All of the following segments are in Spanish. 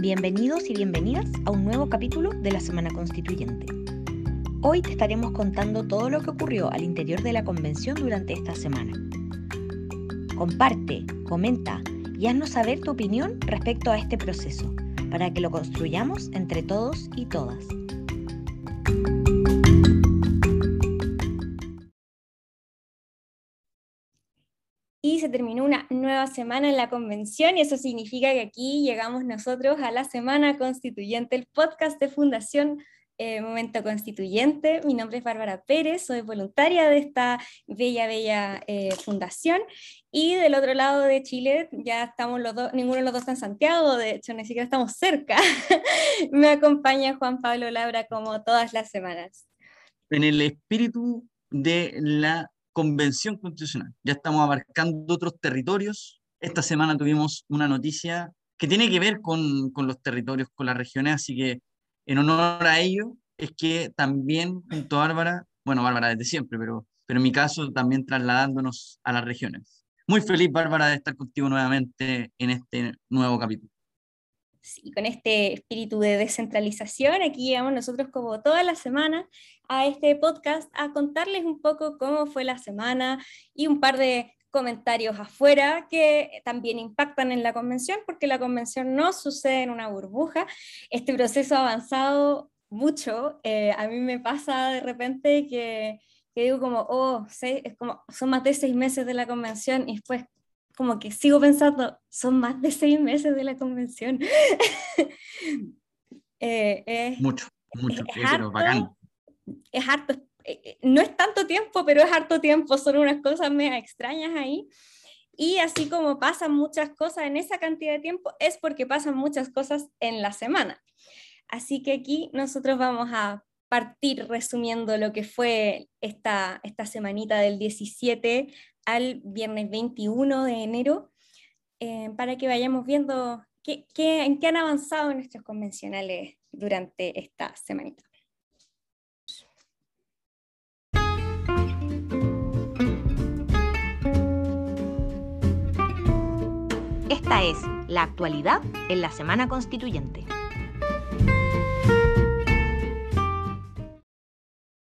Bienvenidos y bienvenidas a un nuevo capítulo de la Semana Constituyente. Hoy te estaremos contando todo lo que ocurrió al interior de la convención durante esta semana. Comparte, comenta y haznos saber tu opinión respecto a este proceso, para que lo construyamos entre todos y todas. y se terminó una nueva semana en la convención y eso significa que aquí llegamos nosotros a la Semana Constituyente, el podcast de Fundación eh, Momento Constituyente. Mi nombre es Bárbara Pérez, soy voluntaria de esta bella, bella eh, fundación y del otro lado de Chile ya estamos los dos, ninguno de los dos está en Santiago, de hecho ni siquiera estamos cerca. Me acompaña Juan Pablo Labra como todas las semanas. En el espíritu de la convención constitucional. Ya estamos abarcando otros territorios. Esta semana tuvimos una noticia que tiene que ver con, con los territorios, con las regiones, así que en honor a ello es que también junto a Bárbara, bueno, Bárbara desde siempre, pero, pero en mi caso también trasladándonos a las regiones. Muy feliz, Bárbara, de estar contigo nuevamente en este nuevo capítulo. Sí, con este espíritu de descentralización, aquí llegamos nosotros como toda la semana a este podcast a contarles un poco cómo fue la semana y un par de comentarios afuera que también impactan en la convención, porque la convención no sucede en una burbuja. Este proceso ha avanzado mucho. Eh, a mí me pasa de repente que, que digo como, oh, es como, son más de seis meses de la convención y después como que sigo pensando, son más de seis meses de la convención. eh, mucho, mucho, es, harto, bacán. Es harto, eh, eh, no es tanto tiempo, pero es harto tiempo, son unas cosas mega extrañas ahí. Y así como pasan muchas cosas en esa cantidad de tiempo, es porque pasan muchas cosas en la semana. Así que aquí nosotros vamos a partir resumiendo lo que fue esta, esta semanita del 17 al viernes 21 de enero eh, para que vayamos viendo qué, en qué han avanzado nuestros convencionales durante esta semanita. Esta es la actualidad en la Semana Constituyente.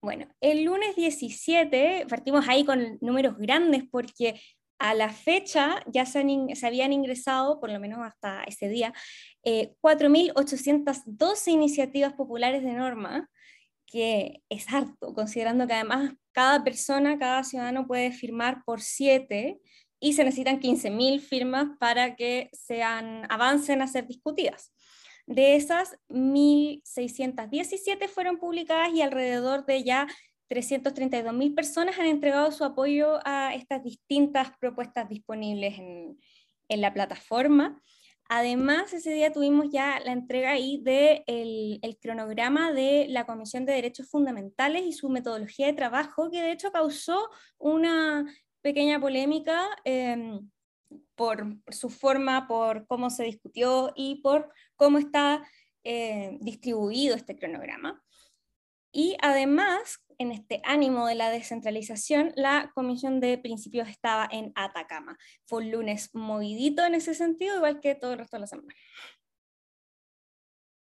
Bueno, el lunes 17 partimos ahí con números grandes porque a la fecha ya se, habían ingresado, por lo menos hasta ese día, 4.812 eh, iniciativas populares de norma, que es harto, considerando que además cada persona, cada ciudadano puede firmar por siete y se necesitan 15.000 firmas para que sean, avancen a ser discutidas. De esas, 1.617 fueron publicadas y alrededor de ya 332.000 personas han entregado su apoyo a estas distintas propuestas disponibles en, la plataforma. Además, ese día tuvimos ya la entrega ahí del de el cronograma de la Comisión de Derechos Fundamentales y su metodología de trabajo, que de hecho causó una pequeña polémica. Em, por su forma, por cómo se discutió y por cómo está eh, distribuido este cronograma. Y además, en este ánimo de la descentralización, la Comisión de Principios estaba en Atacama. Fue un lunes movidito en ese sentido, igual que todo el resto de la semana.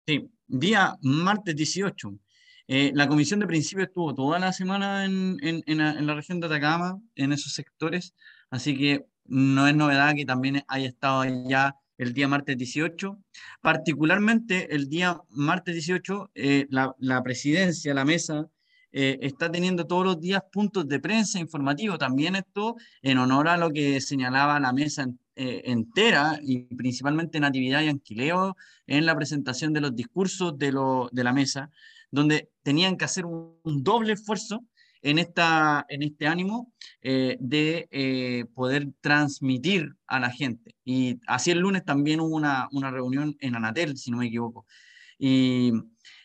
Sí, día martes 18. Eh, la Comisión de Principios estuvo toda la semana en, en, la región de Atacama, en esos sectores, así que no es novedad que también haya estado ya el día martes 18. Particularmente el día martes 18, eh, la, presidencia, la mesa, eh, está teniendo todos los días puntos de prensa informativo. También esto en honor a lo que señalaba la mesa eh, entera y principalmente Natividad y Anquileo en la presentación de los discursos de, lo, de la mesa, donde tenían que hacer un doble esfuerzo en, esta, en este ánimo eh, de eh, poder transmitir a la gente. Y así el lunes también hubo una, una reunión en Anatel, si no me equivoco. Y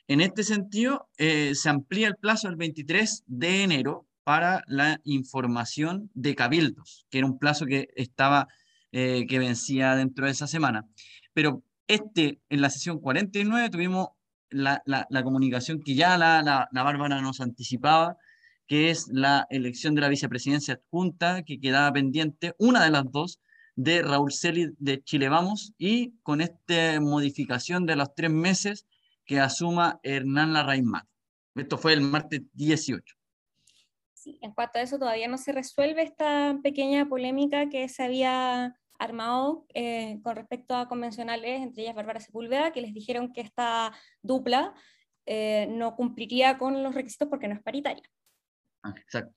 en este sentido, eh, se amplía el plazo al 23 de enero para la información de cabildos, que era un plazo que estaba, que vencía dentro de esa semana. Pero este, en la sesión 49 tuvimos la, la, la comunicación que ya la, la, Bárbara nos anticipaba, que es la elección de la vicepresidencia adjunta, que quedaba pendiente, una de las dos, de Raúl Celi de Chile Vamos y con esta modificación de los tres meses que asuma Hernán Larraín Mate. Esto fue el martes 18. Sí, en cuanto a eso todavía no se resuelve esta pequeña polémica que se había armado eh, con respecto a convencionales, entre ellas Bárbara Sepúlveda, que les dijeron que esta dupla eh, no cumpliría con los requisitos porque no es paritaria. Ah, exacto.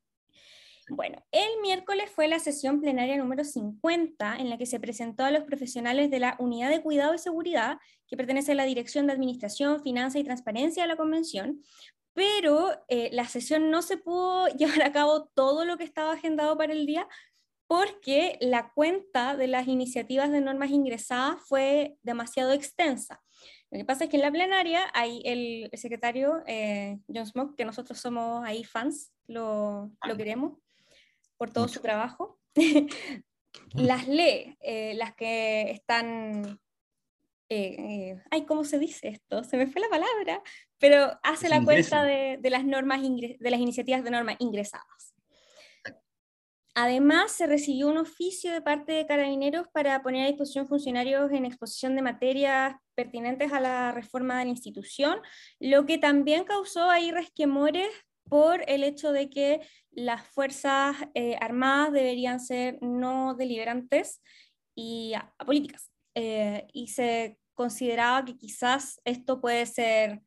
Bueno, el miércoles fue la sesión plenaria número 50 en la que se presentó a los profesionales de la Unidad de Cuidado y Seguridad, que pertenece a la Dirección de Administración, Finanza y Transparencia de la Convención, pero eh, la sesión no se pudo llevar a cabo todo lo que estaba agendado para el día porque la cuenta de las iniciativas de normas ingresadas fue demasiado extensa. Lo que pasa es que en la plenaria hay el, secretario eh, John Smoke, que nosotros somos ahí fans, lo, lo queremos por todo su trabajo, las lee, eh, las que están... Eh, ay, ¿cómo se dice esto? Se me fue la palabra, pero hace la cuenta de, de, las normas de las iniciativas de norma ingresadas. Además, se recibió un oficio de parte de carabineros para poner a disposición funcionarios en exposición de materias pertinentes a la reforma de la institución, lo que también causó ahí resquemores por el hecho de que las Fuerzas eh, Armadas deberían ser no deliberantes y apolíticas. Eh, y se consideraba que quizás esto puede ser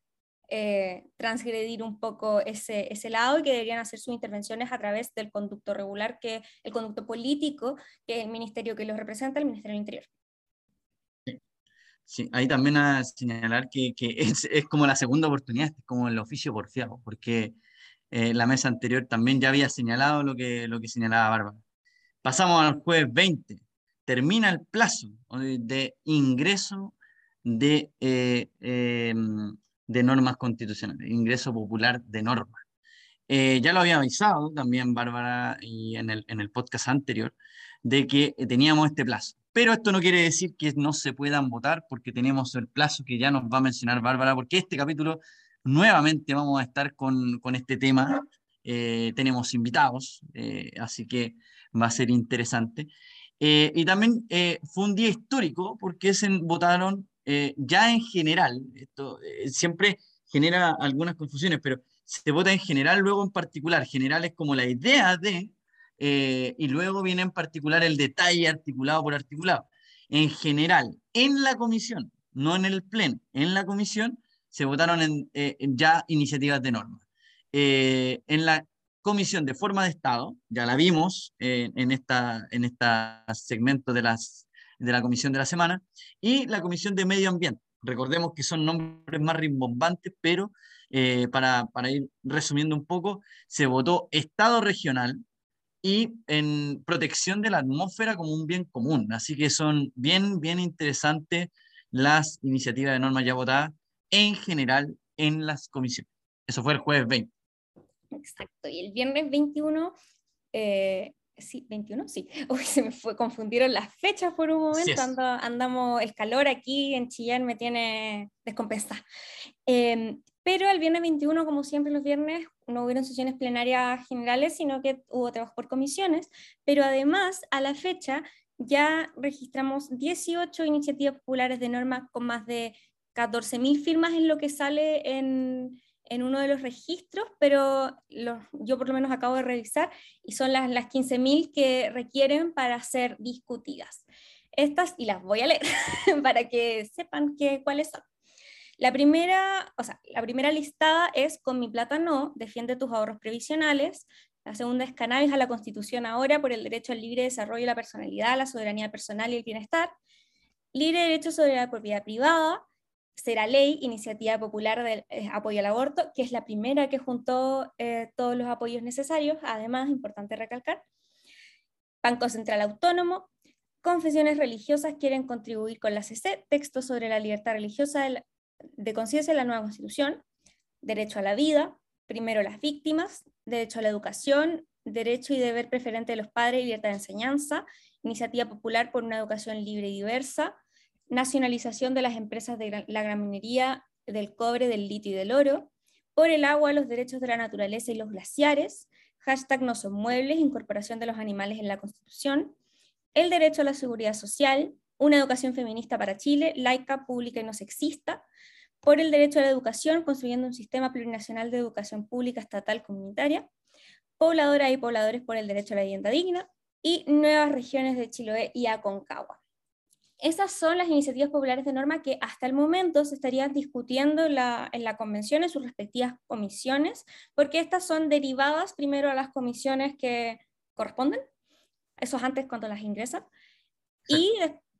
eh, transgredir un poco ese, ese, lado y que deberían hacer sus intervenciones a través del conducto regular, que el conducto político, que es el ministerio que los representa, el Ministerio del Interior. Sí, ahí también a señalar que, que es, es, como la segunda oportunidad, es como el oficio porfiado, porque eh, la mesa anterior también ya había señalado lo que, lo que señalaba Bárbara. Pasamos al jueves 20. Termina el plazo de ingreso de, eh, em, de normas constitucionales, ingreso popular de normas. Eh, ya lo había avisado también Bárbara y en el, en el podcast anterior de que teníamos este plazo. Pero esto no quiere decir que no se puedan votar porque tenemos el plazo que ya nos va a mencionar Bárbara, porque este capítulo nuevamente vamos a estar con, con este tema. Eh, tenemos invitados, eh, así que va a ser interesante. Eh, y también fue un día histórico porque se votaron ya en general, esto siempre genera algunas confusiones, pero se vota en general, luego en particular. General es como la idea de, y luego viene en particular el detalle articulado por articulado. En general, en la comisión, no en el pleno, en la comisión, se votaron eh, en, ya iniciativas de norma. Eh, en la Comisión de Forma de Estado, ya la vimos eh, en, esta, en este segmento de, las, de la Comisión de la Semana, y la Comisión de Medio Ambiente. Recordemos que son nombres más rimbombantes, pero para, para ir resumiendo un poco, se votó Estado regional, y en protección de la atmósfera como un bien común. Así que son bien, bien interesantes las iniciativas de norma ya votadas en general en las comisiones. Eso fue el jueves 20. Exacto, y el viernes 21, eh, sí, 21, sí, Uy, se me fue, confundieron las fechas por un momento, andamos, el calor aquí en Chillán me tiene descompensada. Em, pero el viernes 21, como siempre los viernes, no hubieron sesiones plenarias generales, sino que hubo trabajo por comisiones, pero además a la fecha ya registramos 18 iniciativas populares de norma con más de 14.000 firmas es lo que sale en, en, uno de los registros, pero yo por lo menos acabo de revisar y son las, las 15.000 que requieren para ser discutidas. Estas, y las voy a leer para que sepan que, cuáles son. La primera, o sea, la primera listada es Con mi plata no, defiende tus ahorros previsionales. La segunda es Cannabis a la Constitución ahora por el derecho al libre desarrollo de la personalidad, la soberanía personal y el bienestar. Libre derecho sobre la propiedad privada será ley, iniciativa popular de eh, apoyo al aborto, que es la primera que juntó eh, todos los apoyos necesarios, además, importante recalcar. Banco Central Autónomo, confesiones religiosas quieren contribuir con la CC, texto sobre la libertad religiosa de, de conciencia en la nueva constitución, derecho a la vida, primero las víctimas, derecho a la educación, derecho y deber preferente de los padres libertad de enseñanza, iniciativa popular por una educación libre y diversa, nacionalización de las empresas de la gran minería, del cobre, del litio y del oro, por el agua, los derechos de la naturaleza y los glaciares, hashtag no son muebles, incorporación de los animales en la Constitución, el derecho a la seguridad social, una educación feminista para Chile, laica, pública y no sexista, por el derecho a la educación, construyendo un sistema plurinacional de educación pública, estatal, comunitaria, pobladoras y pobladores por el derecho a la vivienda digna, y nuevas regiones de Chiloé y Aconcagua. Esas son las iniciativas populares de norma que hasta el momento se estarían discutiendo en la, en la convención en sus respectivas comisiones, porque estas son derivadas primero a las comisiones que corresponden, esos antes cuando las ingresan, y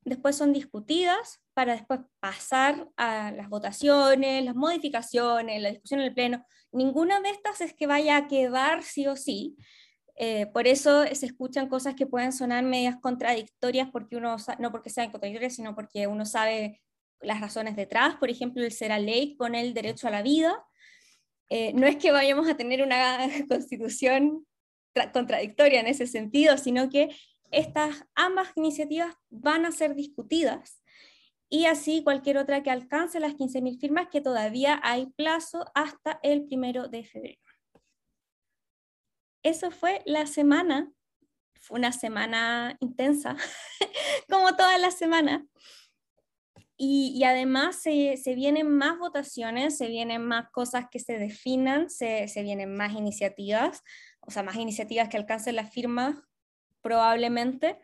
después son discutidas para después pasar a las votaciones, las modificaciones, la discusión en el Pleno. Ninguna de estas es que vaya a quedar sí o sí, eh, por eso se escuchan cosas que pueden sonar medias contradictorias, porque uno, no porque sean contradictorias, sino porque uno sabe las razones detrás. Por ejemplo, el será ley con el derecho a la vida. Eh, no es que vayamos a tener una constitución contradictoria en ese sentido, sino que estas ambas iniciativas van a ser discutidas y así cualquier otra que alcance las 15.000 firmas, que todavía hay plazo hasta el primero de febrero eso fue la semana. Fue una semana intensa, como todas las semanas. Y, además se, vienen más votaciones, se vienen más cosas que se definan, se, vienen más iniciativas, o sea, más iniciativas que alcancen las firmas probablemente.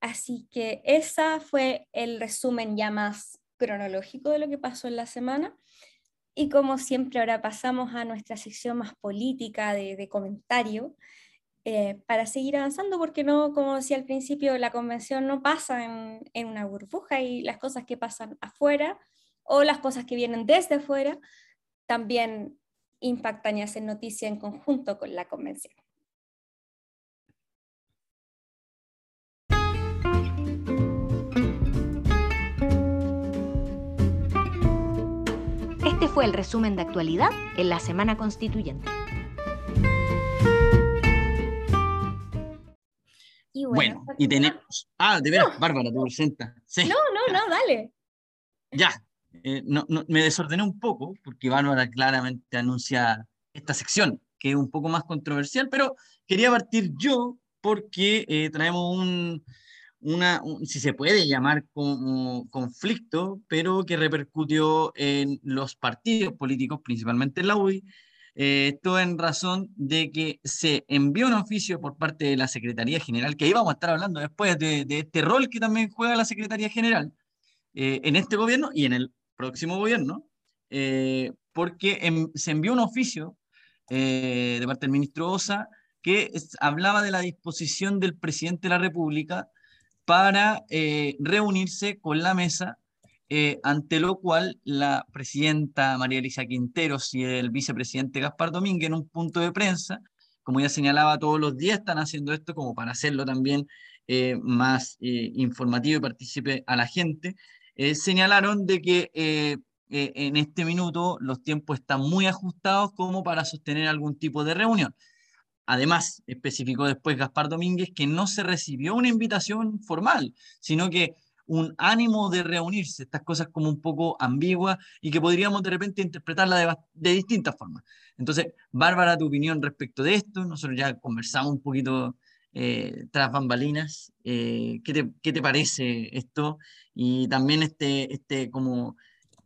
Así que esa fue el resumen ya más cronológico de lo que pasó en la semana. Y como siempre, ahora pasamos a nuestra sección más política de, comentario eh, para seguir avanzando, porque no, como decía al principio, la convención no pasa en, una burbuja y las cosas que pasan afuera o las cosas que vienen desde afuera también impactan y hacen noticia en conjunto con la convención. Fue el resumen de actualidad en la Semana Constituyente. Y bueno, y tenemos... Ah, de veras, Bárbara, te presenta. No, no, no, dale. Ya, eh, no, me desordené un poco porque Bárbara claramente anuncia esta sección, que es un poco más controversial, pero quería partir yo porque eh, traemos un, una, si se puede llamar como conflicto, pero que repercutió en los partidos políticos, principalmente en la UDI, eh, esto en razón de que se envió un oficio por parte de la Secretaría General, que ahí vamos a estar hablando después de, este rol que también juega la Secretaría General eh, en este gobierno y en el próximo gobierno, eh, porque se envió un oficio de parte del ministro Osa que hablaba de la disposición del presidente de la República para eh, reunirse con la mesa, eh, ante lo cual la presidenta María Elisa Quinteros y el vicepresidente Gaspar Domínguez en un punto de prensa, como ya señalaba, todos los días están haciendo esto como para hacerlo también eh, más informativo y participe a la gente, señalaron de que en este minuto los tiempos están muy ajustados como para sostener algún tipo de reunión. Además, especificó después Gaspar Domínguez que no se recibió una invitación formal, sino que un ánimo de reunirse, estas cosas como un poco ambiguas y que podríamos de repente interpretarla de, distintas formas. Entonces, Bárbara, tu opinión respecto de esto, nosotros ya conversamos un poquito eh, tras bambalinas, eh, ¿qué, te, ¿qué, te, parece esto? Y también este, este como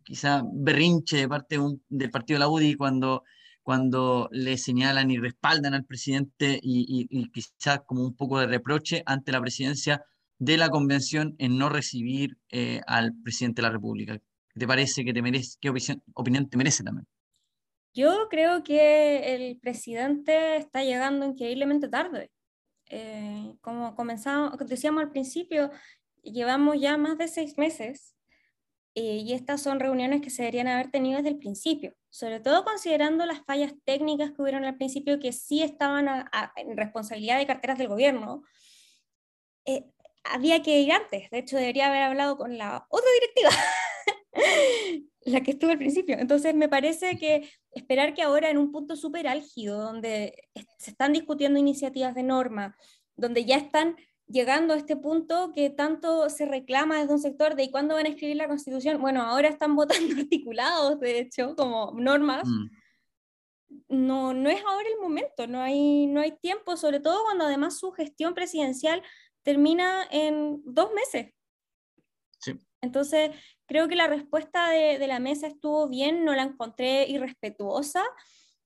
quizá berrinche de parte del partido de la UDI cuando cuando le señalan y respaldan al presidente y, quizás como un poco de reproche ante la presidencia de la convención en no recibir eh, al presidente de la República. ¿Qué te parece? ¿Qué, te merece, qué opinión, te merece también? Yo creo que el presidente está llegando increíblemente tarde. Eh, como comenzamos, decíamos al principio, llevamos ya más de seis meses eh, y estas son reuniones que se deberían haber tenido desde el principio, sobre todo considerando las fallas técnicas que hubieron al principio que sí estaban en responsabilidad de carteras del gobierno. Eh, había que ir antes, de hecho debería haber hablado con la otra directiva, la que estuvo al principio. Entonces me parece que esperar que ahora en un punto súper álgido, donde se están discutiendo iniciativas de norma, donde ya están llegando a este punto que tanto se reclama desde un sector de ¿y cuándo van a escribir la constitución? Bueno, ahora están votando articulados, de hecho, como normas. Mm. No, no es ahora el momento, no hay, no hay tiempo, sobre todo cuando además su gestión presidencial termina en dos meses. Entonces, creo que la respuesta de, de, la mesa estuvo bien, no la encontré irrespetuosa.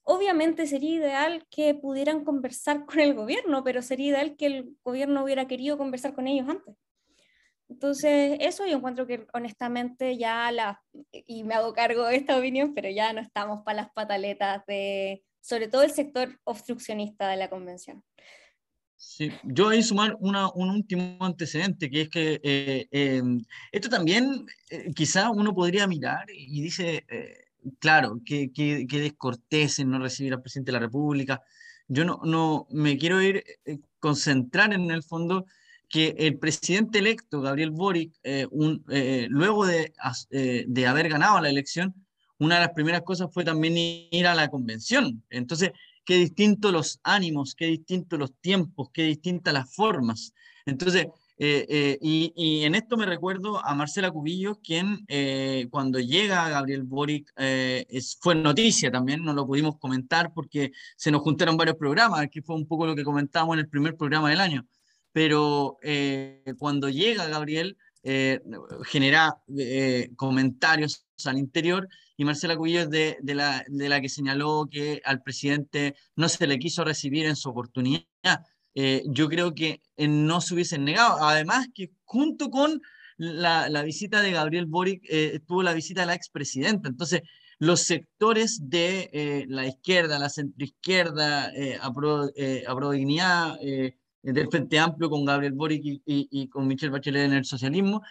Obviamente sería ideal que pudieran conversar con el gobierno, pero sería ideal que el gobierno hubiera querido conversar con ellos antes. Entonces, eso yo encuentro que honestamente ya la, y me hago cargo de esta opinión, pero ya no estamos para las pataletas de, sobre todo el sector obstruccionista de la convención. Sí, yo ahí sumar una, un último antecedente, que es que eh, em, esto también eh, quizá uno podría mirar y dice, eh, claro, que, que, que descortés en no recibir al presidente de la República. Yo no, no me quiero ir, concentrar en el fondo que el presidente electo, Gabriel Boric, eh, un, eh, luego de, eh, de, haber ganado la elección, una de las primeras cosas fue también ir a la convención. Entonces, qué distintos los ánimos, qué distintos los tiempos, qué distintas las formas. Entonces, y, y, en esto me recuerdo a Marcela Cubillo, quien cuando llega Gabriel Boric es, fue noticia también, no lo pudimos comentar porque se nos juntaron varios programas, que fue un poco lo que comentábamos en el primer programa del año pero eh, cuando llega Gabriel eh, genera eh, comentarios al interior y Marcela Cubillo es de, la, de, la, que señaló que al presidente no se le quiso recibir en su oportunidad. Yo creo que no se hubiesen negado. Además que junto con la, la visita de Gabriel Boric tuvo la visita de la expresidenta. Entonces, los sectores de la izquierda, la centroizquierda, a, pro, a pro dignidad, del Frente Amplio con Gabriel Boric y, y, con Michelle Bachelet en el socialismo,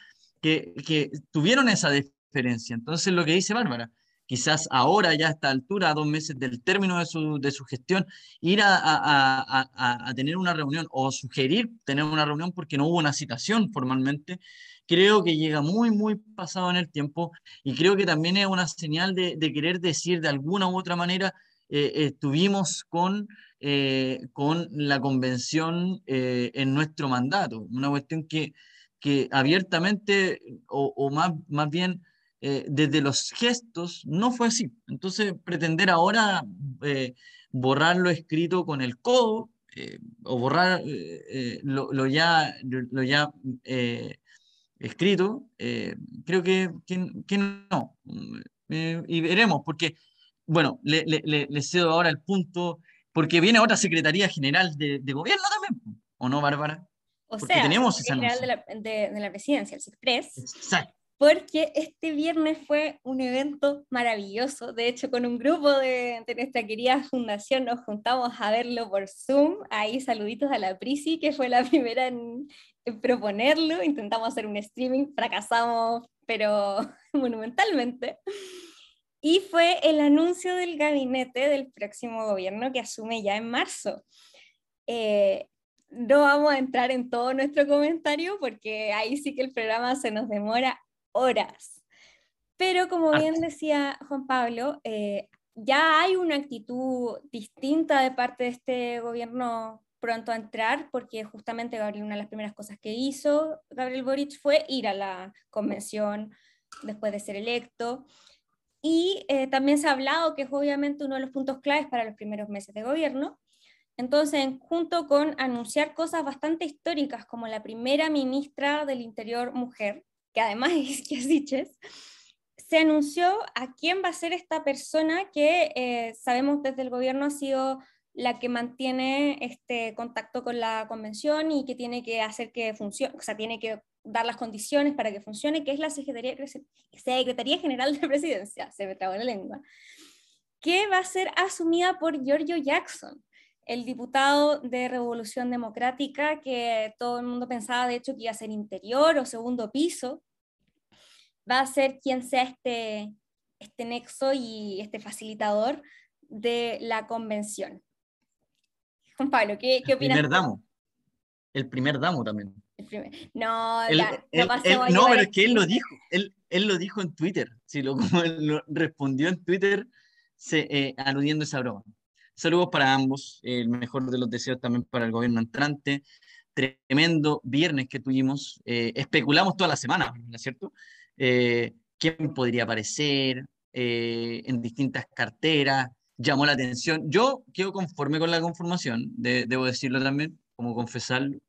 que, que, tuvieron esa diferencia. Entonces, lo que dice Bárbara, quizás ahora, ya a esta altura, a dos meses del término de su, de su gestión, ir a, a, a, a, tener una reunión o sugerir tener una reunión porque no hubo una citación formalmente, creo que llega muy, muy pasado en el tiempo y creo que también es una señal de, de querer decir de alguna u otra manera, eh, estuvimos con eh, con la convención eh, en nuestro mandato. Una cuestión que, que abiertamente, o, más, más bien eh, desde los gestos, no fue así. Entonces, pretender ahora borrar lo escrito con el codo, o borrar lo, ya, lo ya escrito, creo que, que, no. y veremos, porque, bueno, le, le, le cedo ahora el punto porque viene otra Secretaría General de, Gobierno también, ¿o no, Bárbara? O sea, tenemos esa General de la, de, la, Presidencia, el CISPRES. Exacto. Porque este viernes fue un evento maravilloso. De hecho, con un grupo de, de, nuestra querida fundación nos juntamos a verlo por Zoom. Ahí saluditos a la Prisi, que fue la primera en, en proponerlo. Intentamos hacer un streaming, fracasamos, pero monumentalmente y fue el anuncio del gabinete del próximo gobierno que asume ya en marzo. Eh, no vamos a entrar en todo nuestro comentario porque ahí sí que el programa se nos demora horas. Pero como bien decía Juan Pablo, eh, ya hay una actitud distinta de parte de este gobierno pronto a entrar, porque justamente Gabriel, una de las primeras cosas que hizo Gabriel Boric fue ir a la convención después de ser electo. Y eh, también se ha hablado que es obviamente uno de los puntos claves para los primeros meses de gobierno. Entonces, junto con anunciar cosas bastante históricas, como la primera ministra del Interior mujer, que además es Kiasiches, se anunció a quién va a ser esta persona que eh, sabemos desde el gobierno ha sido la que mantiene este contacto con la convención y que tiene que hacer que funcione, o sea, tiene que dar las condiciones para que funcione, que es la Secretaría, Secretaría General de Presidencia, se me trabó la lengua, que va a ser asumida por Giorgio Jackson, el diputado de Revolución Democrática, que todo el mundo pensaba de hecho que iba a ser interior o segundo piso, va a ser quien sea este, este nexo y este facilitador de la convención. Juan Pablo, ¿qué, qué opinas? El primer damo. El primer damo también. No, no, pero es que él lo dijo, él, él lo dijo en Twitter, si lo, respondió en Twitter se, eh, aludiendo a esa broma. Saludos para ambos, el mejor de los deseos también para el gobierno entrante. Tremendo viernes que tuvimos, eh, especulamos toda la semana, ¿no es cierto? Eh, ¿Quién podría aparecer en distintas carteras? Llamó la atención. Yo quedo conforme con la conformación, debo decirlo también, como confesarlo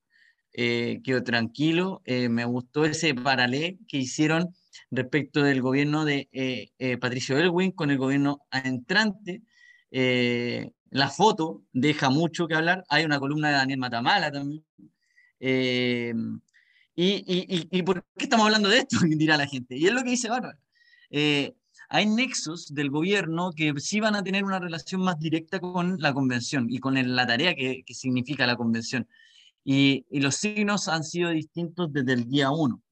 eh, quedó tranquilo. Eh, me gustó ese paralelo que hicieron respecto del gobierno de eh, Patricio Elwin con el gobierno entrante. La foto deja mucho que hablar. Hay una columna de Daniel Matamala también. Y, por qué estamos hablando de esto? Dirá la gente. Y es lo que dice Bárbara. hay nexos del gobierno que sí van a tener una relación más directa con la convención y con la tarea que, que significa la convención. Y, los signos han sido distintos desde el día uno.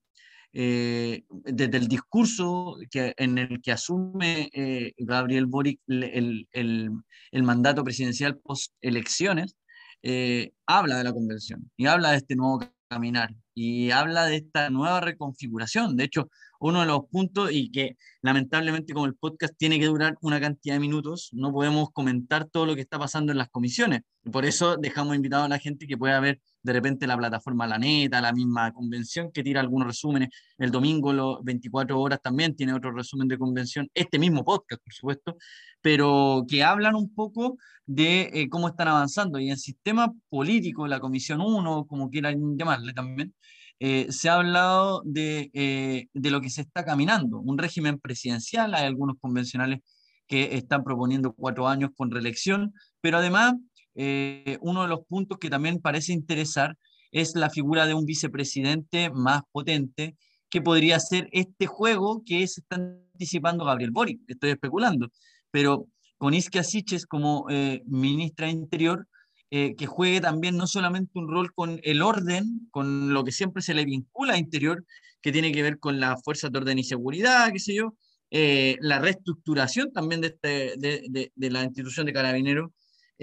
Eh, desde el discurso que, en el que asume eh, Gabriel Boric el, el, el, mandato presidencial post elecciones, eh, habla de la convención y habla de este nuevo caminar y habla de esta nueva reconfiguración. De hecho, uno de los puntos y que lamentablemente como el podcast tiene que durar una cantidad de minutos, no podemos comentar todo lo que está pasando en las comisiones. Por eso dejamos invitado a la gente que pueda ver de repente la plataforma La Neta, la misma convención que tira algunos resúmenes. El domingo, los 24 horas también tiene otro resumen de convención. Este mismo podcast, por supuesto, pero que hablan un poco de eh, cómo están avanzando. Y en sistema político, la Comisión 1, como quieran llamarle también, eh, se ha hablado de, eh, de, lo que se está caminando, un régimen presidencial, hay algunos convencionales que están proponiendo cuatro años con reelección, pero además eh, uno de los puntos que también parece interesar es la figura de un vicepresidente más potente, que podría ser este juego que se está anticipando Gabriel Boric, estoy especulando, pero con Iskia Siches como ministra de Interior, eh, que juegue también no solamente un rol con el orden, con lo que siempre se le vincula a interior, que tiene que ver con las fuerzas de orden y seguridad, qué sé yo, eh, la reestructuración también de, este, de, de, la institución de carabineros,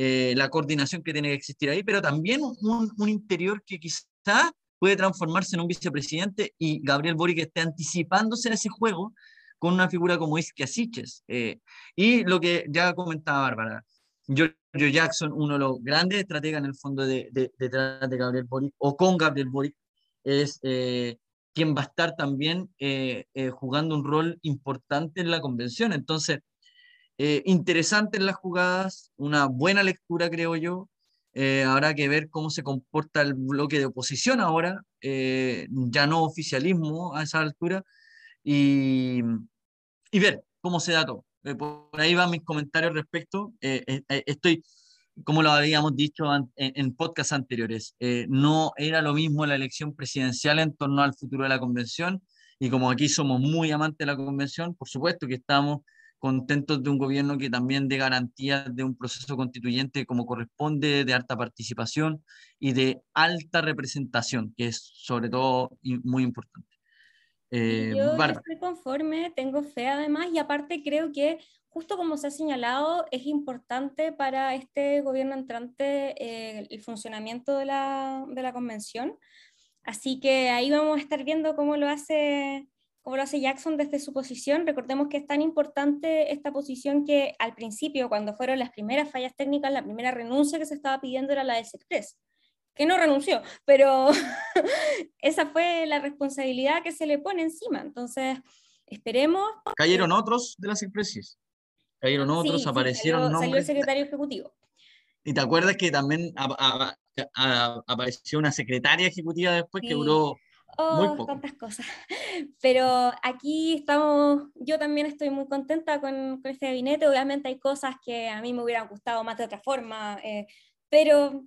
eh, la coordinación que tiene que existir ahí, pero también un, un, interior que quizá puede transformarse en un vicepresidente y Gabriel Boric esté anticipándose a ese juego con una figura como Iskia Siches. y lo que ya comentaba Bárbara, Giorgio Jackson, uno de los grandes estrategas en el fondo de, detrás de, Gabriel Boric, o con Gabriel Boric, es eh, quien va a estar también eh, eh, jugando un rol importante en la convención. Entonces, interesante en las jugadas, una buena lectura, creo yo. habrá que ver cómo se comporta el bloque de oposición ahora, ya no oficialismo a esa altura, y, y ver cómo se da todo. Eh, por ahí van mis comentarios respecto. Eh, eh, estoy, como lo habíamos dicho en, podcasts anteriores, no era lo mismo la elección presidencial en torno al futuro de la convención. Y como aquí somos muy amantes de la convención, por supuesto que estamos contentos de un gobierno que también dé garantías de un proceso constituyente como corresponde, de alta participación y de alta representación, que es sobre todo muy importante. Eh, yo estoy conforme, tengo fe además, y aparte creo que, justo como se ha señalado, es importante para este gobierno entrante eh, el funcionamiento de la, de la, convención. Así que ahí vamos a estar viendo cómo lo hace cómo lo hace Jackson desde su posición. Recordemos que es tan importante esta posición que al principio, cuando fueron las primeras fallas técnicas, la primera renuncia que se estaba pidiendo era la de Express que no renunció, pero esa fue la responsabilidad que se le pone encima. Entonces, esperemos. Cayeron otros de las empresas. Cayeron otros, aparecieron salió, el secretario ejecutivo. ¿Y te acuerdas que también apareció una secretaria ejecutiva después que duró oh, tantas cosas. Pero aquí estamos, yo también estoy muy contenta con, con, este gabinete. Obviamente hay cosas que a mí me hubieran gustado más de otra forma, eh, pero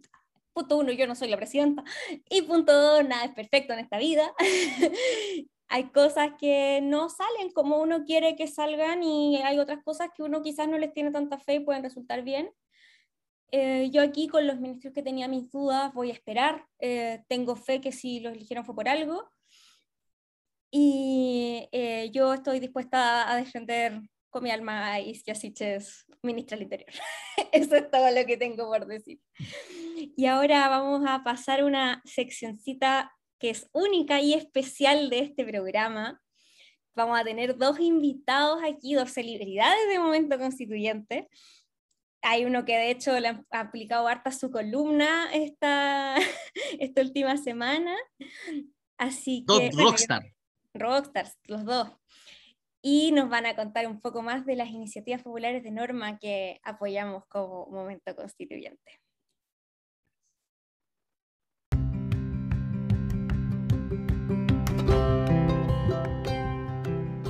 punto uno, yo no soy la presidenta, y punto dos, nada es perfecto en esta vida. hay cosas que no salen como uno quiere que salgan y hay otras cosas que uno quizás no les tiene tanta fe y pueden resultar bien. Eh, yo aquí con los ministros que tenía mis dudas voy a esperar. Eh, tengo fe que si los eligieron fue por algo. Y eh, yo estoy dispuesta a defender con mi alma a Iskia Siches, ministra del Interior. Eso es todo lo que tengo por decir. Y ahora vamos a pasar una seccioncita que es única y especial de este programa. Vamos a tener dos invitados aquí, dos celebridades de Momento Constituyente. Hay uno que de hecho le ha aplicado harta su columna esta, esta última semana. Así que. Dos, rockstar. Rockstars, los dos. Y nos van a contar un poco más de las iniciativas populares de norma que apoyamos como momento constituyente.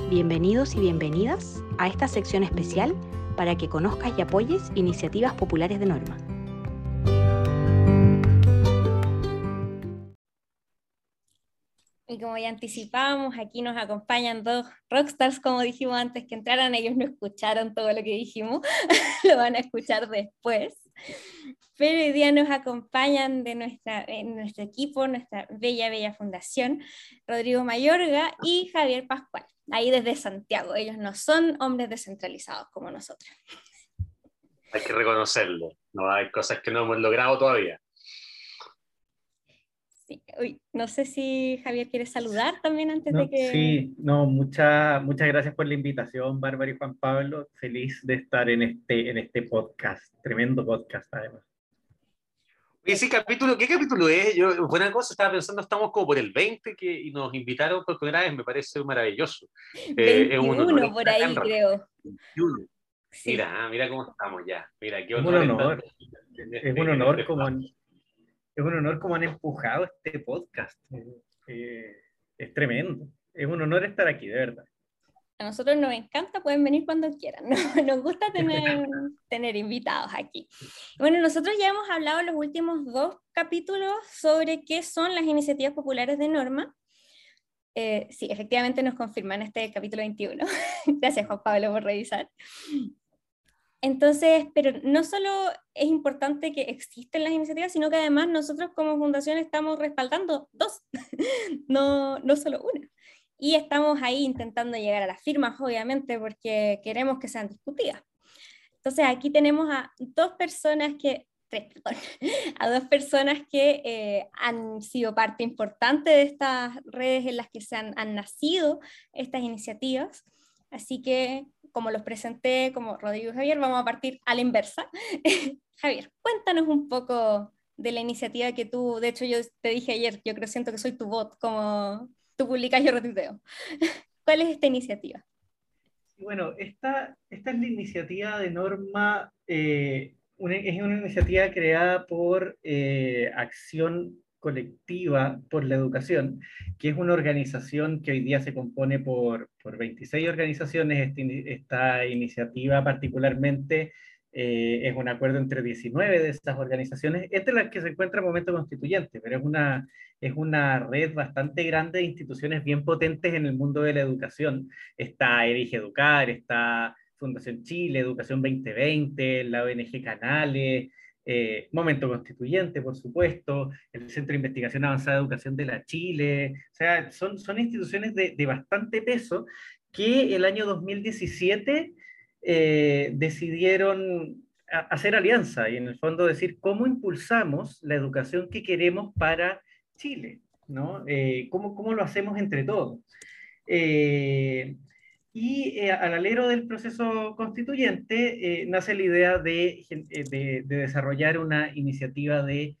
Bienvenidos y bienvenidas a esta sección especial para que conozcas y apoyes iniciativas populares de norma. Y como ya anticipábamos, aquí nos acompañan dos rockstars, como dijimos antes que entraran, ellos no escucharon todo lo que dijimos, lo van a escuchar después. Pero hoy día nos acompañan de nuestra, nuestro equipo, nuestra bella, bella fundación, Rodrigo Mayorga y Javier Pascual, ahí desde Santiago. Ellos no son hombres descentralizados como nosotros. Hay que reconocerlo, no hay cosas que no hemos logrado todavía. Uy, no sé si Javier quiere saludar también antes de que... Sí, no, muchas muchas gracias por la invitación, Bárbara y Juan Pablo. Feliz de estar en este, en este podcast, tremendo podcast además. Oye, sí, capítulo, ¿qué capítulo es? Yo, buena cosa, estaba pensando, estamos como por el 20 que, y nos invitaron por primera vez, me parece maravilloso. 21 eh, por ahí, creo. 21. Mira, mira cómo estamos ya. Mira, qué honor. Es un honor, es un honor como es un honor como han empujado este podcast. Eh, es tremendo. Es un honor estar aquí, de verdad. A nosotros nos encanta, pueden venir cuando quieran. Nos gusta tener, tener invitados aquí. Bueno, nosotros ya hemos hablado en los últimos dos capítulos sobre qué son las iniciativas populares de norma. Eh, sí, efectivamente nos confirman este capítulo 21. Gracias, Juan Pablo, por revisar. Entonces, pero no solo es importante que existen las iniciativas, sino que además nosotros como fundación estamos respaldando dos, no, no solo una. Y estamos ahí intentando llegar a las firmas, obviamente, porque queremos que sean discutidas. Entonces, aquí tenemos a dos personas que, tres, perdón, a dos personas que eh, han sido parte importante de estas redes en las que se han, han nacido estas iniciativas. Así que como los presenté como Rodrigo y Javier, vamos a partir a la inversa. Javier, cuéntanos un poco de la iniciativa que tú, de hecho yo te dije ayer, yo creo siento que soy tu bot, como tú publicas yo retuiteo. ¿Cuál es esta iniciativa? Bueno, esta, esta es la iniciativa de norma, eh, es una iniciativa creada por eh, Acción colectiva por la educación, que es una organización que hoy día se compone por, por 26 organizaciones. Este esta iniciativa particularmente eh, es un acuerdo entre 19 de estas organizaciones, entre las que se encuentra el momento constituyente, pero es una, es una red bastante grande de instituciones bien potentes en el mundo de la educación. Está Erige Educar, está Fundación Chile, Educación 2020, la ONG Canales, eh, momento Constituyente, por supuesto, el Centro de Investigación Avanzada de Educación de la Chile, o sea, son, son instituciones de, de bastante peso que el año 2017 eh, decidieron hacer alianza y en el fondo decir cómo impulsamos la educación que queremos para Chile, ¿no? Eh, ¿cómo, ¿cómo, lo hacemos entre todos? Y eh, al alero del proceso constituyente eh, nace la idea de, eh, de, desarrollar una iniciativa de,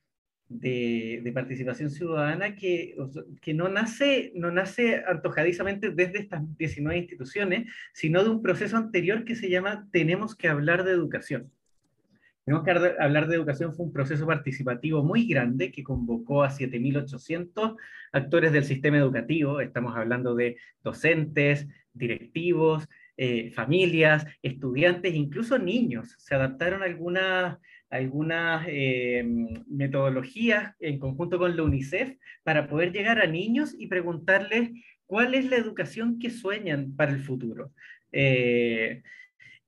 participación ciudadana que, que, no, nace, no nace antojadizamente desde estas 19 instituciones, sino de un proceso anterior que se llama Tenemos que hablar de educación. Tenemos que hablar de educación fue un proceso participativo muy grande que convocó a 7.800 actores del sistema educativo. Estamos hablando de docentes, directivos, eh, familias, estudiantes, incluso niños. Se adaptaron algunas, algunas eh, metodologías en conjunto con la UNICEF para poder llegar a niños y preguntarles cuál es la educación que sueñan para el futuro. Eh,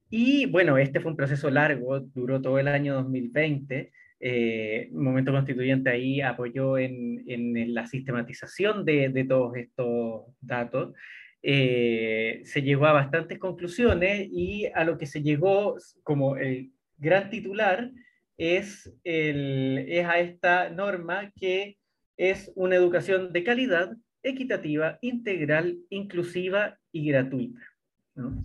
y bueno, este fue un proceso largo, duró todo el año 2020. Eh, Momento Constituyente ahí apoyó en, en la sistematización de, de, todos estos datos. Eh, se llegó a bastantes conclusiones y a lo que se llegó como el gran titular es, el, es a esta norma que es una educación de calidad, equitativa, integral, inclusiva y gratuita. ¿no?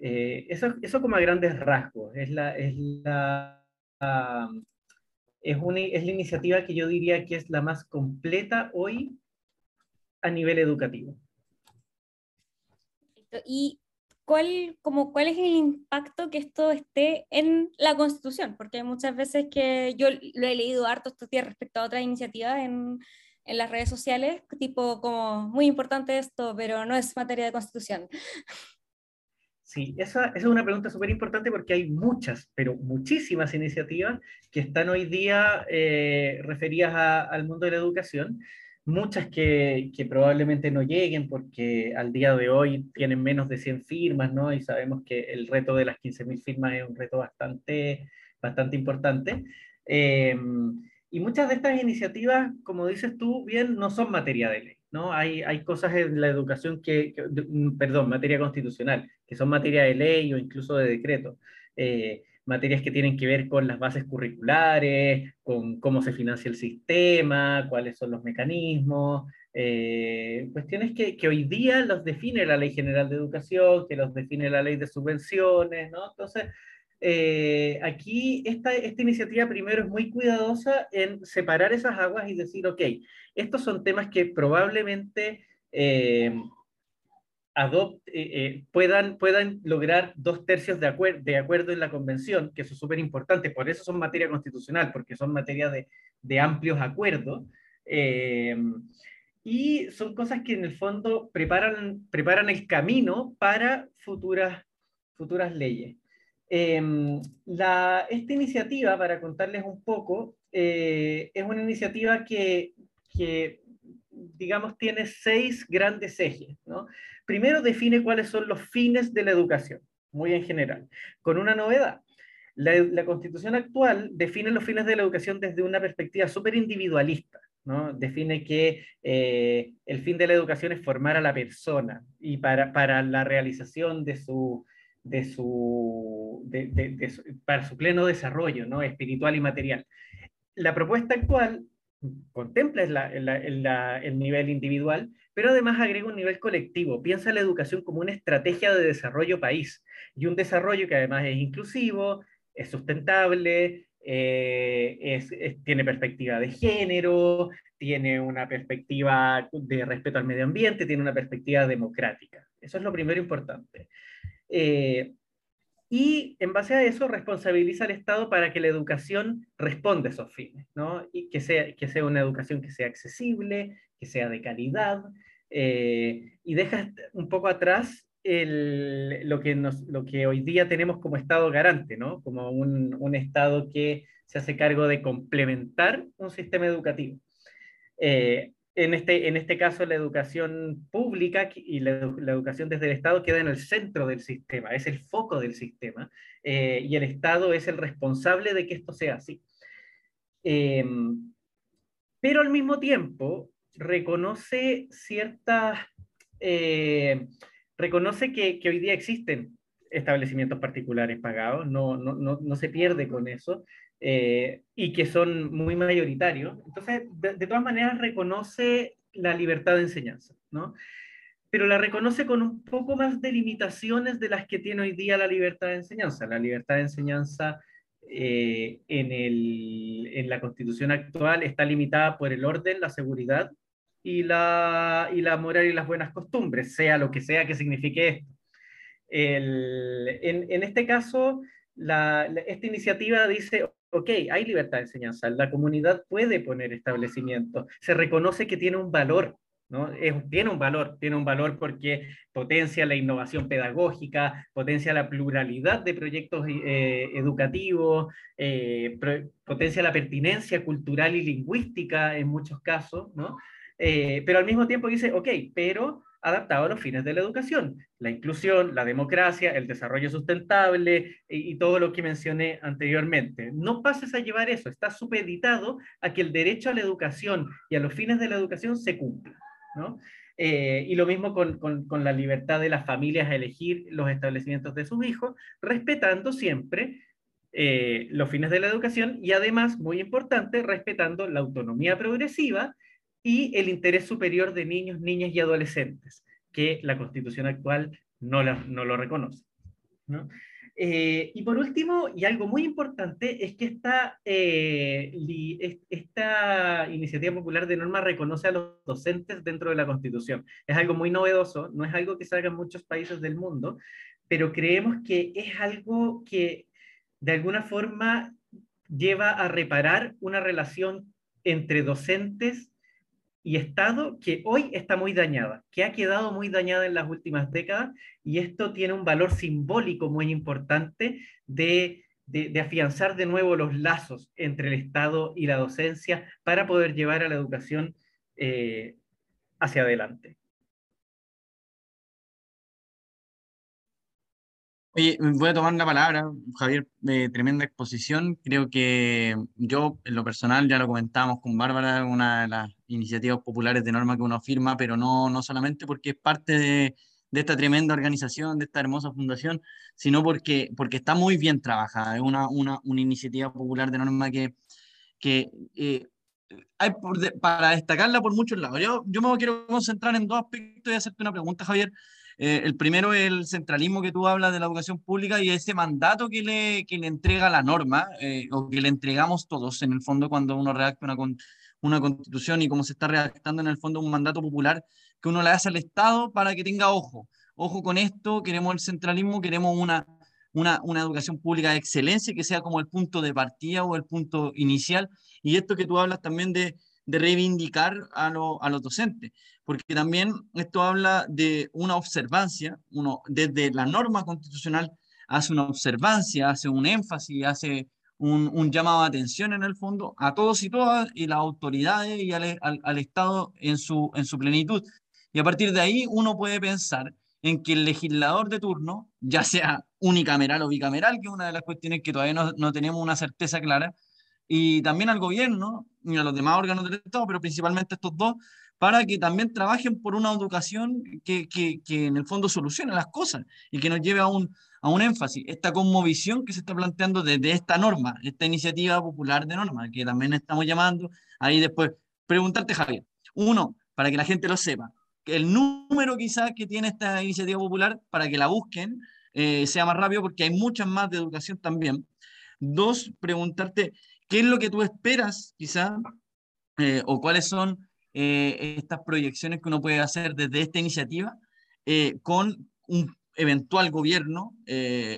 Eh, eso, eso como a grandes rasgos, es la, es la, es, una, es la iniciativa que yo diría que es la más completa hoy a nivel educativo. ¿Y cuál, como, cuál es el impacto que esto esté en la Constitución? Porque muchas veces que yo lo he leído harto estos días respecto a otras iniciativas en, en las redes sociales, tipo como muy importante esto, pero no es materia de constitución. Sí, esa, esa es una pregunta súper importante porque hay muchas, pero muchísimas iniciativas que están hoy día eh, referidas al mundo de la educación, muchas que, que probablemente no lleguen porque al día de hoy tienen menos de 100 firmas, ¿no? Y sabemos que el reto de las 15.000 firmas es un reto bastante, bastante importante. Eh, y muchas de estas iniciativas, como dices tú, bien, no son materia de ley. ¿No? Hay, hay cosas en la educación que, que- mm, perdón, materia constitucional, que son materia de ley o incluso de decreto. Eh, materias que tienen que ver con las bases curriculares, con cómo se financia el sistema, cuáles son los mecanismos, eh, cuestiones que, que hoy día los define la Ley General de Educación, que los define la Ley de Subvenciones, ¿no? Entonces, eh, aquí esta, esta iniciativa primero es muy cuidadosa en separar esas aguas y decir, ok, estos son temas que probablemente eh, eh, puedan, puedan lograr dos tercios de, acuer- de acuerdo en la convención, que eso es súper importante, por eso son materia constitucional, porque son materia de, de amplios acuerdos. y son cosas que en el fondo preparan, preparan el camino para futuras, futuras leyes. Eh, esta iniciativa, para contarles un poco, eh, es una iniciativa que, digamos, tiene seis grandes ejes. Primero define cuáles son los fines de la educación, muy en general, con una novedad. La, constitución actual define los fines de la educación desde una perspectiva súper individualista. Define que eh, el fin de la educación es formar a la persona y para la realización de su, de su, de, de, para su pleno desarrollo ¿no? espiritual y material. La propuesta actual contempla la, la, la, el nivel individual, pero además agrega un nivel colectivo. Piensa la educación como una estrategia de desarrollo país y un desarrollo que además es inclusivo, es sustentable, eh, es, tiene perspectiva de género, tiene una perspectiva de respeto al medio ambiente, tiene una perspectiva democrática. Eso es lo primero importante. Eh, y en base a eso responsabiliza al Estado para que la educación responda a esos fines, ¿no? Y que sea, que sea una educación que sea accesible, que sea de calidad, eh, y deja un poco atrás lo que hoy día tenemos como Estado garante, ¿no? Como un, un Estado que se hace cargo de complementar un sistema educativo. Eh, en este, en este caso, la educación pública y la, educación desde el Estado queda en el centro del sistema, es el foco del sistema, eh, y el Estado es el responsable de que esto sea así. Eh, pero al mismo tiempo, reconoce ciertas, eh, reconoce que, que, hoy día existen establecimientos particulares pagados, no, no, no, no se pierde con eso, eh, y que son muy mayoritarios. Entonces, de, de, todas maneras, reconoce la libertad de enseñanza, ¿no? Pero la reconoce con un poco más de limitaciones de las que tiene hoy día la libertad de enseñanza. La libertad de enseñanza eh, en, el, en la constitución actual está limitada por el orden, la seguridad y la, y la moral y las buenas costumbres, sea lo que sea que signifique esto. El, en, en, este caso, la, la, esta iniciativa dice, ok, hay libertad de enseñanza, la comunidad puede poner establecimientos, se reconoce que tiene un valor, ¿no? Es, tiene un valor, tiene un valor porque potencia la innovación pedagógica, potencia la pluralidad de proyectos eh, educativos, eh, pro, potencia la pertinencia cultural y lingüística en muchos casos, ¿no? Eh, pero al mismo tiempo dice, ok, pero adaptado a los fines de la educación, la inclusión, la democracia, el desarrollo sustentable y, y, todo lo que mencioné anteriormente. No pases a llevar eso, está supeditado a que el derecho a la educación y a los fines de la educación se cumpla. ¿no? Eh, y lo mismo con, con, con, la libertad de las familias a elegir los establecimientos de sus hijos, respetando siempre eh, los fines de la educación y además, muy importante, respetando la autonomía progresiva y el interés superior de niños, niñas y adolescentes, que la constitución actual no, la, no lo reconoce. ¿no? Eh, y por último, y algo muy importante, es que esta, eh, li, esta iniciativa popular de norma reconoce a los docentes dentro de la Constitución. Es algo muy novedoso, no es algo que salga en muchos países del mundo, pero creemos que es algo que de alguna forma lleva a reparar una relación entre docentes y Estado que hoy está muy dañada, que ha quedado muy dañada en las últimas décadas y esto tiene un valor simbólico muy importante de, de, afianzar de nuevo los lazos entre el Estado y la docencia para poder llevar a la educación eh, hacia adelante. Oye, voy a tomar la palabra, Javier, de tremenda exposición. Creo que yo, en lo personal, ya lo comentábamos con Bárbara, una de las iniciativas populares de norma que uno firma, pero no, no solamente porque es parte de, de esta tremenda organización, de esta hermosa fundación, sino porque, porque está muy bien trabajada. Es una, una, una iniciativa popular de norma que, que eh, hay para destacarla por muchos lados. Yo, yo me quiero concentrar en dos aspectos y hacerte una pregunta, Javier. Eh, el primero es el centralismo que tú hablas de la educación pública y ese mandato que le, que le entrega la norma, eh, o que le entregamos todos en el fondo cuando uno redacta una, una constitución y como se está redactando en el fondo un mandato popular que uno le hace al Estado para que tenga ojo. Ojo con esto, queremos el centralismo, queremos una, una, una educación pública de excelencia que sea como el punto de partida o el punto inicial. Y esto que tú hablas también de, de reivindicar a, a, los docentes, porque también esto habla de una observancia, uno desde la norma constitucional hace una observancia, hace un énfasis, hace un, un llamado de atención en el fondo a todos y todas y las autoridades y al, al, al, Estado en su, en su plenitud. Y a partir de ahí uno puede pensar en que el legislador de turno, ya sea unicameral o bicameral, que es una de las cuestiones que todavía no, no tenemos una certeza clara, y también al gobierno y a los demás órganos del Estado, pero principalmente estos dos, para que también trabajen por una educación que, que, que en el fondo solucione las cosas y que nos lleve a un, a un énfasis, esta conmovisión que se está planteando desde esta norma, esta iniciativa popular de norma, que también estamos llamando, ahí después preguntarte, Javier, uno, para que la gente lo sepa, el número quizás que tiene esta iniciativa popular, para que la busquen, eh, sea más rápido, porque hay muchas más de educación también. Dos, preguntarte, ¿Qué es lo que tú esperas, quizá, eh, o cuáles son eh, estas proyecciones que uno puede hacer desde esta iniciativa eh, con un eventual gobierno,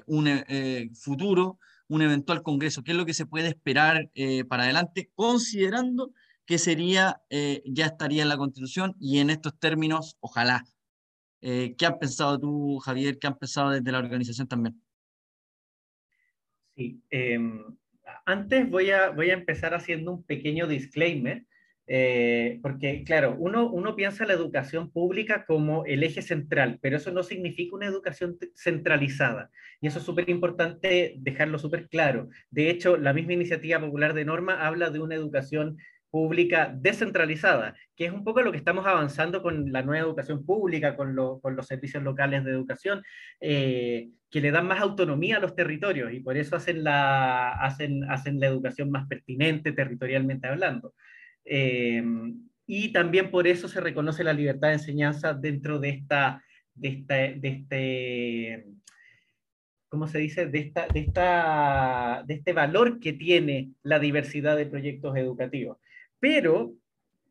un futuro, un eventual congreso? ¿Qué es lo que se puede esperar para adelante, considerando que sería, ya estaría en la Constitución y en estos términos, ojalá? ¿Qué has pensado tú, Javier? ¿Qué han pensado desde la organización también? Sí, em, antes voy a, voy a empezar haciendo un pequeño disclaimer, eh, porque claro, uno, uno piensa la educación pública como el eje central, pero eso no significa una educación centralizada. Y eso es súper importante dejarlo súper claro. De hecho, la misma iniciativa popular de norma habla de una educación pública descentralizada, que es un poco lo que estamos avanzando con la nueva educación pública, con, con los servicios locales de educación, eh, que le dan más autonomía a los territorios y por eso hacen la, hacen, hacen la educación más pertinente territorialmente hablando. Eh, y también por eso se reconoce la libertad de enseñanza dentro de esta, de esta, de este, ¿cómo se dice? De, esta, de, esta, de este valor que tiene la diversidad de proyectos educativos. Pero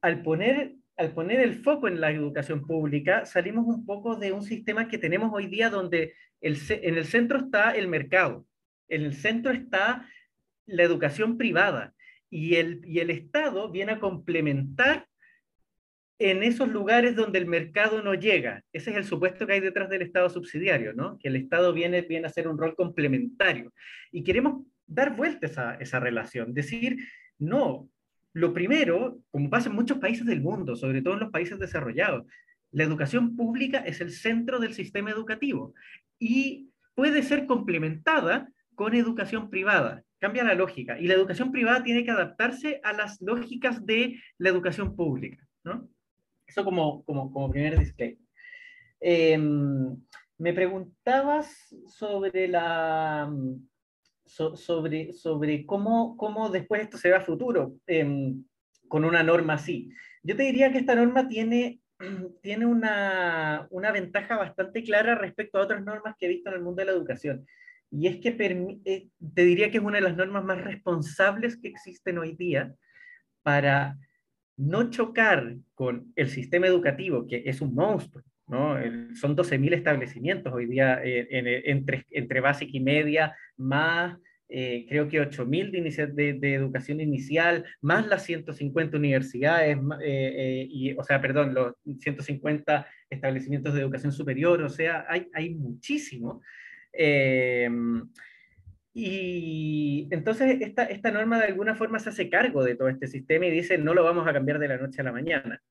al poner, al poner el foco en la educación pública, salimos un poco de un sistema que tenemos hoy día donde en el centro está el mercado, en el centro está la educación privada y el, y el Estado viene a complementar en esos lugares donde el mercado no llega. Ese es el supuesto que hay detrás del Estado subsidiario, ¿no? Que el Estado viene, viene a hacer un rol complementario. Y queremos dar vuelta a esa, esa relación, decir, no, lo primero, como pasa en muchos países del mundo, sobre todo en los países desarrollados, la educación pública es el centro del sistema educativo y puede ser complementada con educación privada. Cambia la lógica. Y la educación privada tiene que adaptarse a las lógicas de la educación pública. ¿no? Eso como, como, como primer disclaimer. Em, me preguntabas sobre la, sobre, sobre cómo, cómo después esto se va a futuro em, con una norma así. Yo te diría que esta norma tiene, tiene una, una, ventaja bastante clara respecto a otras normas que he visto en el mundo de la educación. Y es que eh, te diría que es una de las normas más responsables que existen hoy día para no chocar con el sistema educativo, que es un monstruo, ¿no? Son 12.000 establecimientos hoy día eh, entre, entre básica y media, más eh, creo que 8.000 de, de, educación inicial, más las 150 universidades, eh, y, o sea, perdón, los 150 establecimientos de educación superior, o sea, hay, hay muchísimo. Y entonces esta, esta norma de alguna forma se hace cargo de todo este sistema y dice no lo vamos a cambiar de la noche a la mañana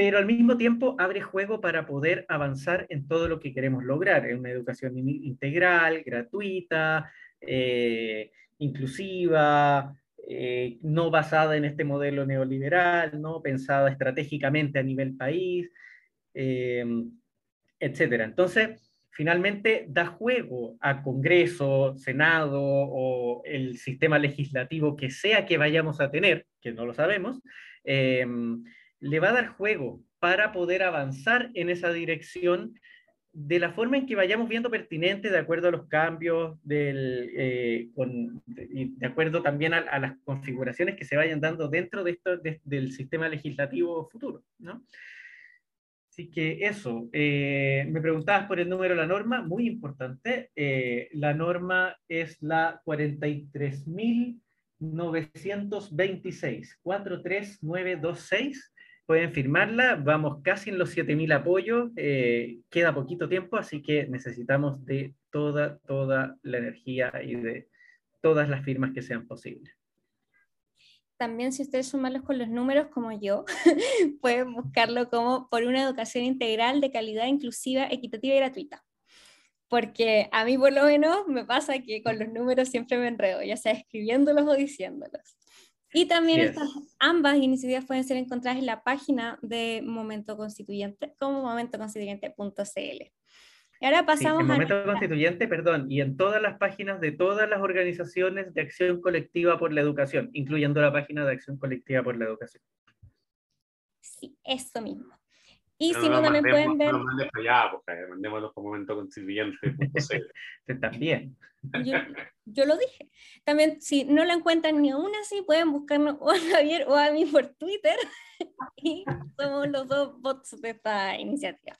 pero al mismo tiempo abre juego para poder avanzar en todo lo que queremos lograr, en una educación integral, gratuita, eh, inclusiva, eh, no basada en este modelo neoliberal, ¿no? pensada estratégicamente a nivel país, eh, etc. Entonces, finalmente da juego a Congreso, Senado o el sistema legislativo que sea que vayamos a tener, que no lo sabemos, le va a dar juego para poder avanzar en esa dirección de la forma en que vayamos viendo pertinente de acuerdo a los cambios, del, eh, de, acuerdo también a, las configuraciones que se vayan dando dentro de esto, del sistema legislativo futuro. ¿no? Así que eso, eh, me preguntabas por el número de la norma, muy importante. Eh, la norma es la 43.926, 43926 pueden firmarla, vamos casi en los 7.000 apoyos, eh, queda poquito tiempo, así que necesitamos de toda, toda la energía y de todas las firmas que sean posibles. También si ustedes sumarlos con los números como yo, pueden buscarlo como por una educación integral de calidad inclusiva, equitativa y gratuita. Porque a mí por lo menos me pasa que con los números siempre me enredo, ya sea escribiéndolos o diciéndolos. Y también estas, ambas iniciativas pueden ser encontradas en la página de Momento Constituyente como momentoconstituyente.cl. Y ahora pasamos sí, en Momento Constituyente, perdón, y en todas las páginas de todas las organizaciones de acción colectiva por la educación, incluyendo la página de acción colectiva por la educación. Sí, eso mismo. Y si no, también pueden ver. No mandes para allá, porque mandémoslos por momento constituyente. también. Yo, yo, lo dije. También, si no la encuentran ni aún así, pueden buscarnos o a Javier o a mí por Twitter. y somos los dos bots de esta iniciativa.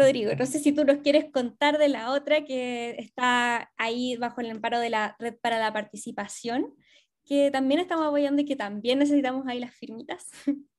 Rodrigo, no sé si tú nos quieres contar de la otra que está ahí bajo el amparo de la Red para la Participación, que también estamos apoyando y que también necesitamos ahí las firmitas.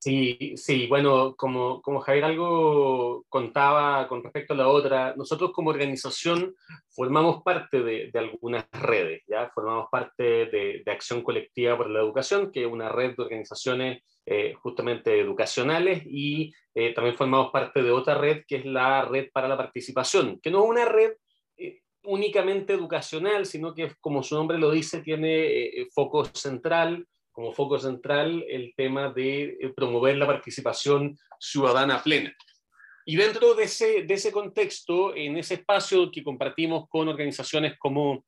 Sí, sí, bueno, como, como Javier algo contaba con respecto a la otra, nosotros como organización formamos parte de, de algunas redes, ¿ya? Formamos parte de, de, Acción Colectiva por la Educación, que es una red de organizaciones eh, justamente educacionales, y eh, también formamos parte de otra red que es la Red para la Participación, que no es una red eh, únicamente educacional, sino que, como su nombre lo dice, tiene foco central como foco central el tema de eh, promover la participación ciudadana plena. Y dentro de ese, de ese contexto, en ese espacio que compartimos con organizaciones como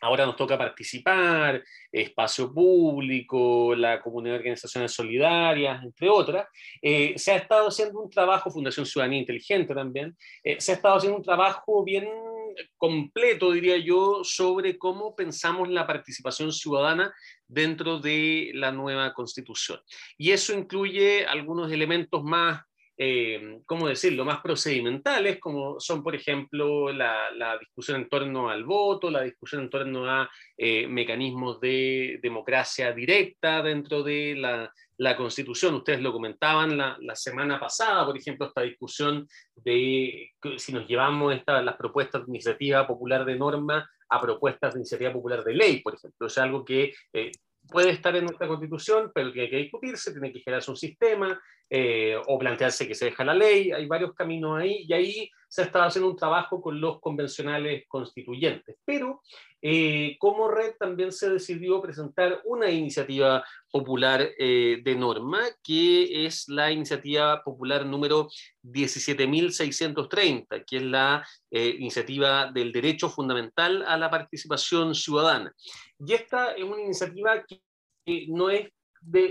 Ahora nos toca participar, espacio público, la comunidad de organizaciones solidarias, entre otras. Eh, se ha estado haciendo un trabajo, Fundación Ciudadanía Inteligente también, eh, se ha estado haciendo un trabajo bien completo, diría yo, sobre cómo pensamos la participación ciudadana dentro de la nueva constitución. Y eso incluye algunos elementos más eh, ¿cómo decirlo?, más procedimentales, como son, por ejemplo, la, discusión en torno al voto, la discusión en torno a eh, mecanismos de democracia directa dentro de la, Constitución. Ustedes lo comentaban la, semana pasada, por ejemplo, esta discusión de si nos llevamos esta, las propuestas de iniciativa popular de norma a propuestas de iniciativa popular de ley, por ejemplo. Es algo que eh, puede estar en nuestra constitución, pero que hay que discutirse, tiene que generarse un sistema eh, o plantearse que se deja la ley. Hay varios caminos ahí y ahí se ha estado haciendo un trabajo con los convencionales constituyentes. Pero eh, como red también se decidió presentar una iniciativa popular eh, de norma, que es la iniciativa popular número 17.630, que es la iniciativa del derecho fundamental a la participación ciudadana. Y esta es una iniciativa que no es,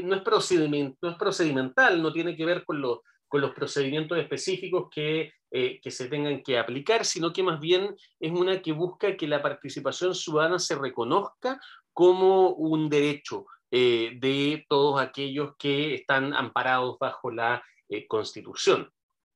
no es, procedimiento, no es procedimental, no tiene que ver con, con los procedimientos específicos que, eh, que, se tengan que aplicar, sino que más bien es una que busca que la participación ciudadana se reconozca como un derecho eh, de todos aquellos que están amparados bajo la eh, Constitución.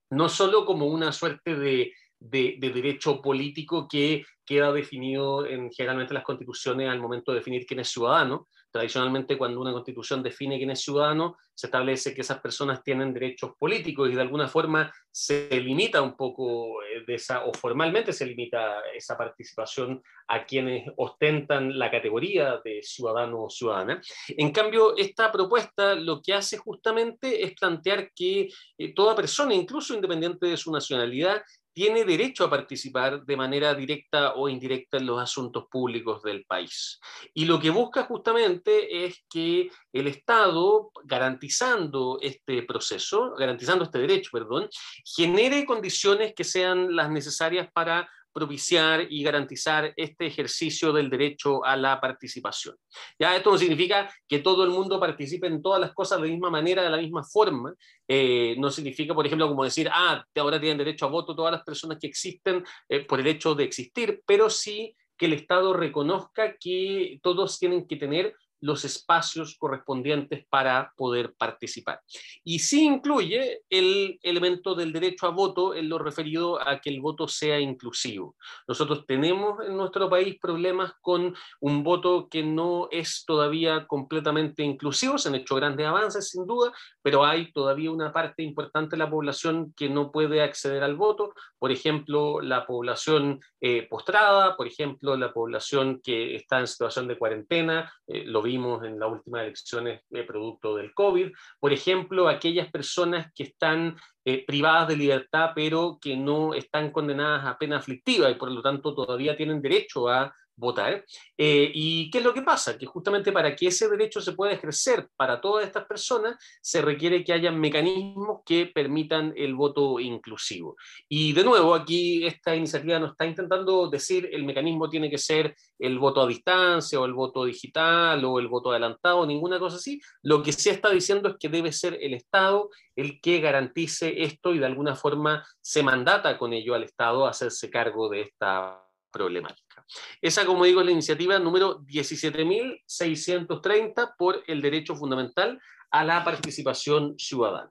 No solo como una suerte de, de, derecho político que queda definido en generalmente las constituciones al momento de definir quién es ciudadano. Tradicionalmente, cuando una constitución define quién es ciudadano, se establece que esas personas tienen derechos políticos y de alguna forma se limita un poco eh, de esa, o formalmente se limita esa participación a quienes ostentan la categoría de ciudadano o ciudadana. En cambio, esta propuesta lo que hace justamente es plantear que eh, toda persona, incluso independiente de su nacionalidad, tiene derecho a participar de manera directa o indirecta en los asuntos públicos del país. Y lo que busca justamente es que el Estado, garantizando este proceso, garantizando este derecho, perdón, genere condiciones que sean las necesarias para propiciar y garantizar este ejercicio del derecho a la participación. Ya esto no significa que todo el mundo participe en todas las cosas de la misma manera, de la misma forma. Eh, no significa, por ejemplo, como decir, ah, ahora tienen derecho a voto todas las personas que existen eh, por el hecho de existir, pero sí que el Estado reconozca que todos tienen que tener los espacios correspondientes para poder participar. Y sí incluye el elemento del derecho a voto en lo referido a que el voto sea inclusivo. Nosotros tenemos en nuestro país problemas con un voto que no es todavía completamente inclusivo, se han hecho grandes avances sin duda, pero hay todavía una parte importante de la población que no puede acceder al voto, por ejemplo, la población eh, postrada, por ejemplo, la población que está en situación de cuarentena, eh, lo vimos en las últimas elecciones de producto del COVID, por ejemplo, aquellas personas que están eh, privadas de libertad, pero que no están condenadas a pena aflictiva y por lo tanto todavía tienen derecho a votar. Eh, ¿Y qué es lo que pasa? Que justamente para que ese derecho se pueda ejercer para todas estas personas, se requiere que haya mecanismos que permitan el voto inclusivo. Y de nuevo, aquí esta iniciativa nos está intentando decir el mecanismo tiene que ser el voto a distancia o el voto digital o el voto adelantado, ninguna cosa así. Lo que sí está diciendo es que debe ser el Estado el que garantice esto y de alguna forma se mandata con ello al Estado a hacerse cargo de esta problemática. Esa, como digo, es la iniciativa número 17.630 por el derecho fundamental a la participación ciudadana.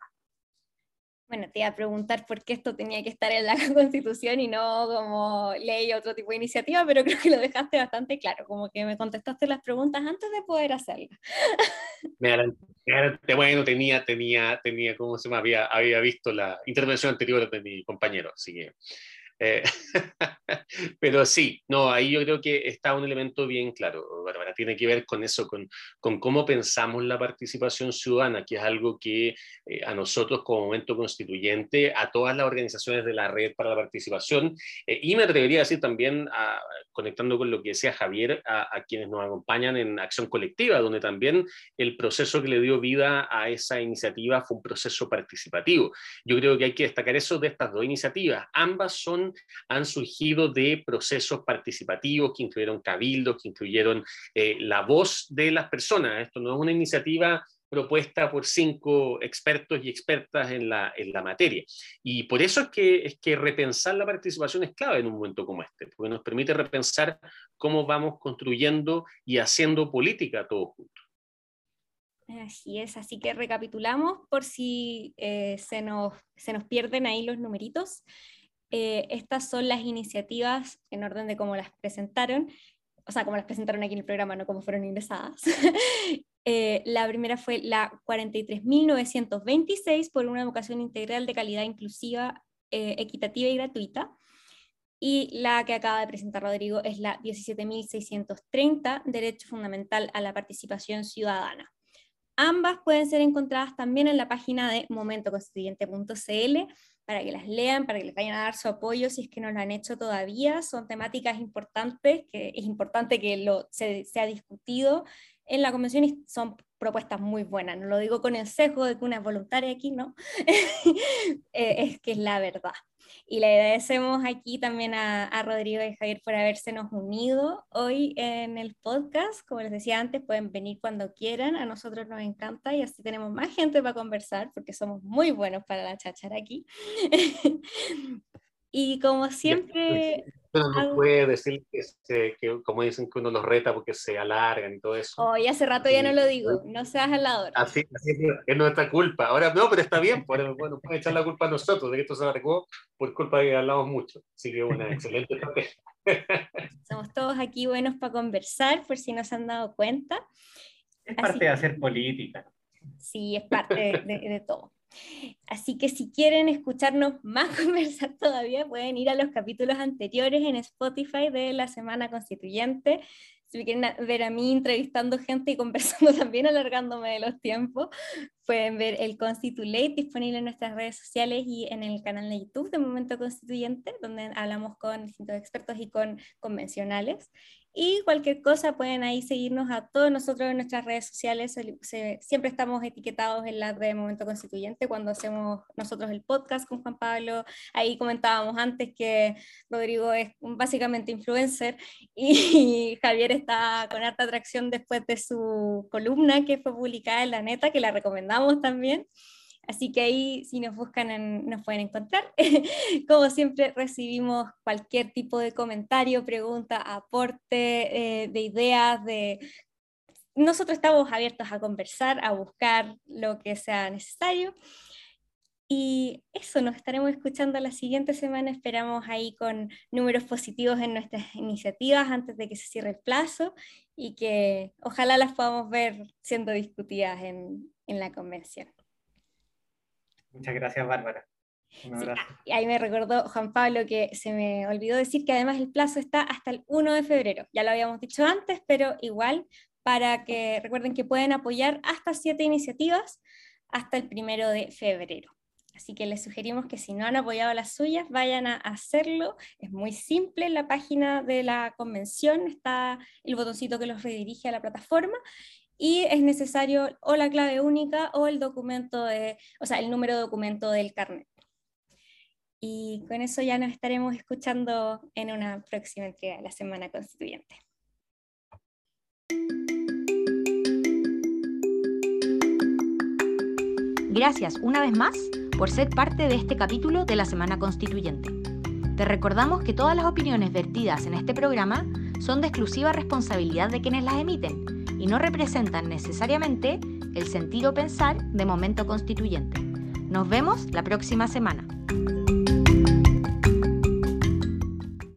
Bueno, te iba a preguntar por qué esto tenía que estar en la Constitución y no como ley o otro tipo de iniciativa, pero creo que lo dejaste bastante claro, como que me contestaste las preguntas antes de poder hacerlas. Bueno, tenía, tenía, tenía, ¿cómo se me había, había visto la intervención anterior de mi compañero, así que eh, pero sí, no, ahí yo creo que está un elemento bien claro, Bárbara, tiene que ver con eso, con, con cómo pensamos la participación ciudadana, que es algo que eh, a nosotros como momento constituyente, a todas las organizaciones de la red para la participación, eh, y me atrevería a decir también, conectando con lo que decía Javier, a, a, quienes nos acompañan en Acción Colectiva, donde también el proceso que le dio vida a esa iniciativa fue un proceso participativo. Yo creo que hay que destacar eso de estas dos iniciativas. Ambas son han surgido de procesos participativos que incluyeron cabildos, que incluyeron eh, la voz de las personas. Esto no es una iniciativa propuesta por cinco expertos y expertas en la, en la materia. Y por eso es que, es que repensar la participación es clave en un momento como este, porque nos permite repensar cómo vamos construyendo y haciendo política todos juntos. Así es, así que recapitulamos por si eh, se, nos, se nos pierden ahí los numeritos. Eh, estas son las iniciativas en orden de cómo las presentaron, o sea, cómo las presentaron aquí en el programa, no cómo fueron ingresadas. Eh, la primera fue la 43.926 por una educación integral de calidad inclusiva, eh, equitativa y gratuita. Y la que acaba de presentar Rodrigo es la 17.630, Derecho Fundamental a la Participación Ciudadana. Ambas pueden ser encontradas también en la página de momentoconstituyente.cl para que las lean, para que les vayan a dar su apoyo si es que no lo han hecho todavía. Son temáticas importantes, que es importante que lo, se, discutido en la convención son propuestas muy buenas. No lo digo con el sesgo de que una es voluntaria aquí, no, eh, es que es la verdad. Y le agradecemos aquí también a, Rodrigo y Javier por nos unido hoy en el podcast. Como les decía antes, pueden venir cuando quieran. A nosotros nos encanta y así tenemos más gente para conversar porque somos muy buenos para la cháchara aquí. Y como siempre... Pero no puede decir que, como dicen, que uno los reta porque se alargan y todo eso. Oh, y hace rato ya no lo digo, no seas alador. Así, así es nuestra culpa. Ahora no, pero está bien, bueno, pueden echar la culpa a nosotros de que esto se alargó por culpa de que hablamos mucho. Así que una excelente estrategia. Somos todos aquí buenos para conversar, por si no se han dado cuenta. Es parte de hacer política. Sí, es parte de todo. Así que si quieren escucharnos más conversar todavía, pueden ir a los capítulos anteriores en Spotify de la Semana Constituyente. Si quieren ver a mí entrevistando gente y conversando también, alargándome de los tiempos, pueden ver el Constitulate disponible en nuestras redes sociales y en el canal de YouTube de Momento Constituyente, donde hablamos con distintos expertos y con convencionales. Y cualquier cosa pueden ahí seguirnos a todos nosotros en nuestras redes sociales. siempre estamos etiquetados en las de Momento Constituyente cuando hacemos nosotros el podcast con Juan Pablo. Ahí comentábamos antes que Rodrigo es básicamente influencer y Javier está con harta atracción después de su columna que fue publicada en La Neta, que la recomendamos también. Así que ahí, si nos buscan, nos pueden encontrar. Como siempre, recibimos cualquier tipo de comentario, pregunta, aporte eh, de ideas, de... Nosotros estamos abiertos a conversar, a buscar lo que sea necesario. Y eso, nos estaremos escuchando la siguiente semana. Esperamos ahí con números positivos en nuestras iniciativas antes de que se cierre el plazo y que ojalá las podamos ver siendo discutidas en, en la convención. Muchas gracias, Bárbara. y ahí me recordó Juan Pablo que se me olvidó decir que además el plazo está hasta el 1 de febrero. Ya lo habíamos dicho antes, pero igual para que recuerden que pueden apoyar hasta siete iniciativas hasta el 1 de febrero. Así que les sugerimos que si no han apoyado las suyas, vayan a hacerlo. Es muy simple, en la página de la convención está el botoncito que los redirige a la plataforma y es necesario o la clave única o el documento de, o sea, el número de documento del carnet. Y con eso ya nos estaremos escuchando en una próxima entrega de la Semana Constituyente. Gracias una vez más por ser parte de este capítulo de la Semana Constituyente. Te recordamos que todas las opiniones vertidas en este programa son de exclusiva responsabilidad de quienes las emiten y no representan necesariamente el sentido pensar de momento constituyente. Nos vemos la próxima semana.